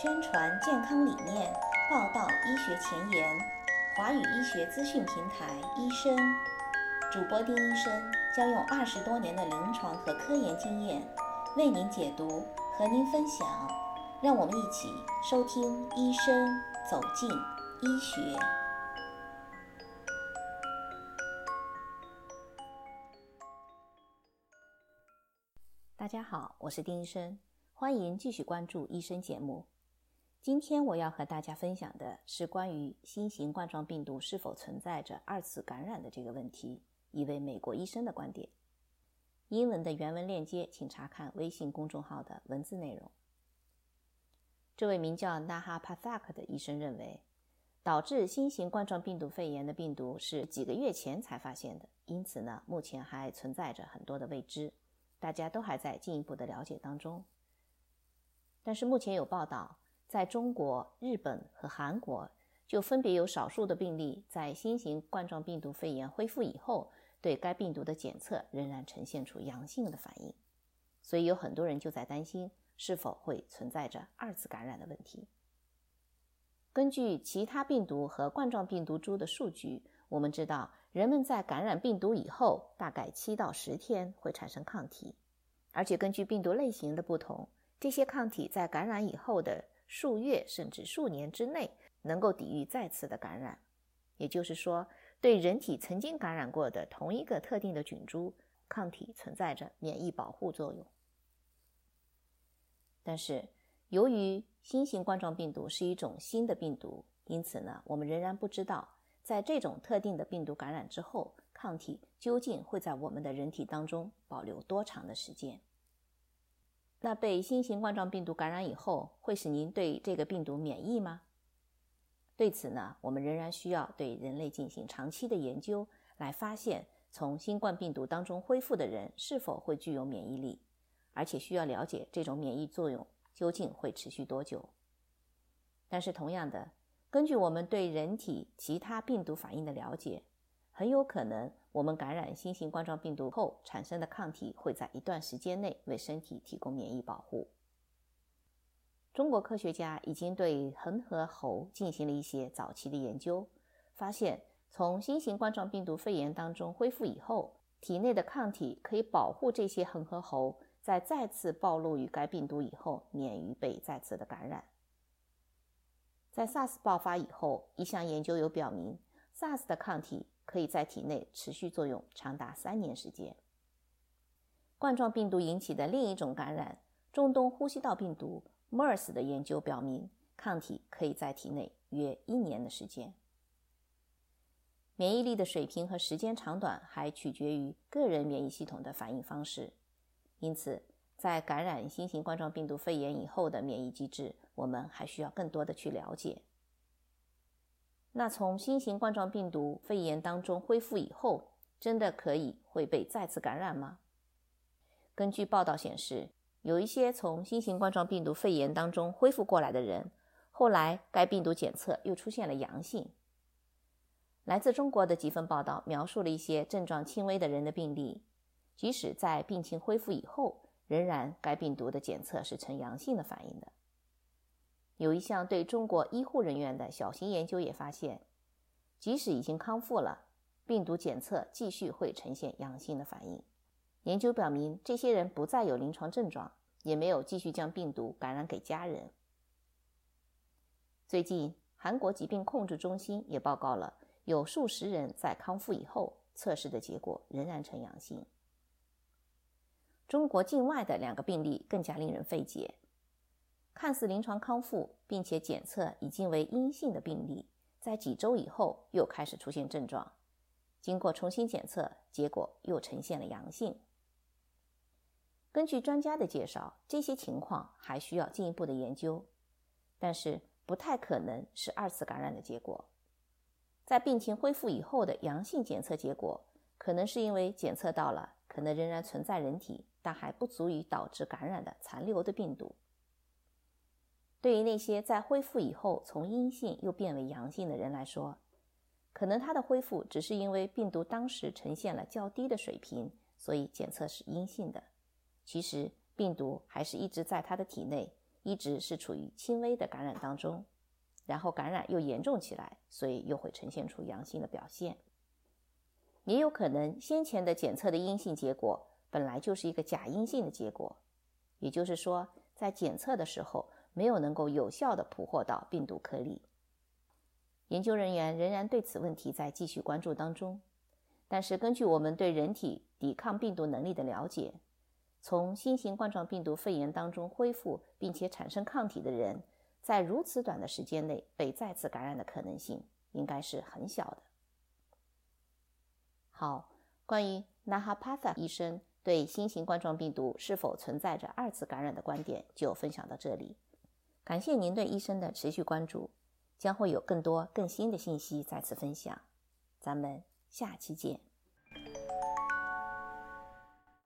宣传健康理念，报道医学前沿。华语医学资讯平台医生主播丁医生将用二十多年的临床和科研经验为您解读，和您分享。让我们一起收听医生走进医学。大家好，我是丁医生，欢迎继续关注医生节目。今天我要和大家分享的是关于新型冠状病毒是否存在着二次感染的这个问题，一位美国医生的观点。英文的原文链接，请查看微信公众号的文字内容。这位名叫 Naha Pathak 的医生认为，导致新型冠状病毒肺炎的病毒是几个月前才发现的，因此呢，目前还存在着很多的未知，大家都还在进一步的了解当中。但是目前有报道。在中国、日本和韩国，就分别有少数的病例在新型冠状病毒肺炎恢复以后，对该病毒的检测仍然呈现出阳性的反应。所以有很多人就在担心，是否会存在着二次感染的问题。根据其他病毒和冠状病毒株的数据，我们知道，人们在感染病毒以后，大概七到十天会产生抗体，而且根据病毒类型的不同，这些抗体在感染以后的。数月甚至数年之内能够抵御再次的感染，也就是说，对人体曾经感染过的同一个特定的菌株，抗体存在着免疫保护作用。但是，由于新型冠状病毒是一种新的病毒，因此呢，我们仍然不知道在这种特定的病毒感染之后，抗体究竟会在我们的人体当中保留多长的时间。那被新型冠状病毒感染以后，会使您对这个病毒免疫吗？对此呢，我们仍然需要对人类进行长期的研究，来发现从新冠病毒当中恢复的人是否会具有免疫力，而且需要了解这种免疫作用究竟会持续多久。但是同样的，根据我们对人体其他病毒反应的了解，很有可能。我们感染新型冠状病毒后产生的抗体会在一段时间内为身体提供免疫保护。中国科学家已经对恒河猴进行了一些早期的研究，发现从新型冠状病毒肺炎当中恢复以后，体内的抗体可以保护这些恒河猴在再次暴露于该病毒以后免于被再次的感染。在 SARS 爆发以后，一项研究有表明，SARS 的抗体。可以在体内持续作用长达三年时间。冠状病毒引起的另一种感染——中东呼吸道病毒 （MERS） 的研究表明，抗体可以在体内约一年的时间。免疫力的水平和时间长短还取决于个人免疫系统的反应方式，因此，在感染新型冠状病毒肺炎以后的免疫机制，我们还需要更多的去了解。那从新型冠状病毒肺炎当中恢复以后，真的可以会被再次感染吗？根据报道显示，有一些从新型冠状病毒肺炎当中恢复过来的人，后来该病毒检测又出现了阳性。来自中国的几份报道描述了一些症状轻微的人的病例，即使在病情恢复以后，仍然该病毒的检测是呈阳性的反应的。有一项对中国医护人员的小型研究也发现，即使已经康复了，病毒检测继续会呈现阳性的反应。研究表明，这些人不再有临床症状，也没有继续将病毒感染给家人。最近，韩国疾病控制中心也报告了，有数十人在康复以后测试的结果仍然呈阳性。中国境外的两个病例更加令人费解。看似临床康复，并且检测已经为阴性的病例，在几周以后又开始出现症状，经过重新检测，结果又呈现了阳性。根据专家的介绍，这些情况还需要进一步的研究，但是不太可能是二次感染的结果。在病情恢复以后的阳性检测结果，可能是因为检测到了可能仍然存在人体但还不足以导致感染的残留的病毒。对于那些在恢复以后从阴性又变为阳性的人来说，可能他的恢复只是因为病毒当时呈现了较低的水平，所以检测是阴性的。其实病毒还是一直在他的体内，一直是处于轻微的感染当中，然后感染又严重起来，所以又会呈现出阳性的表现。也有可能先前的检测的阴性结果本来就是一个假阴性的结果，也就是说，在检测的时候没有能够有效的捕获到病毒颗粒。研究人员仍然对此问题在继续关注当中，但是根据我们对人体抵抗病毒能力的了解。从新型冠状病毒肺炎当中恢复并且产生抗体的人，在如此短的时间内被再次感染的可能性应该是很小的。好，关于 nahapata 医生对新型冠状病毒是否存在着二次感染的观点就分享到这里。感谢您对医生的持续关注，将会有更多更新的信息再次分享。咱们下期见。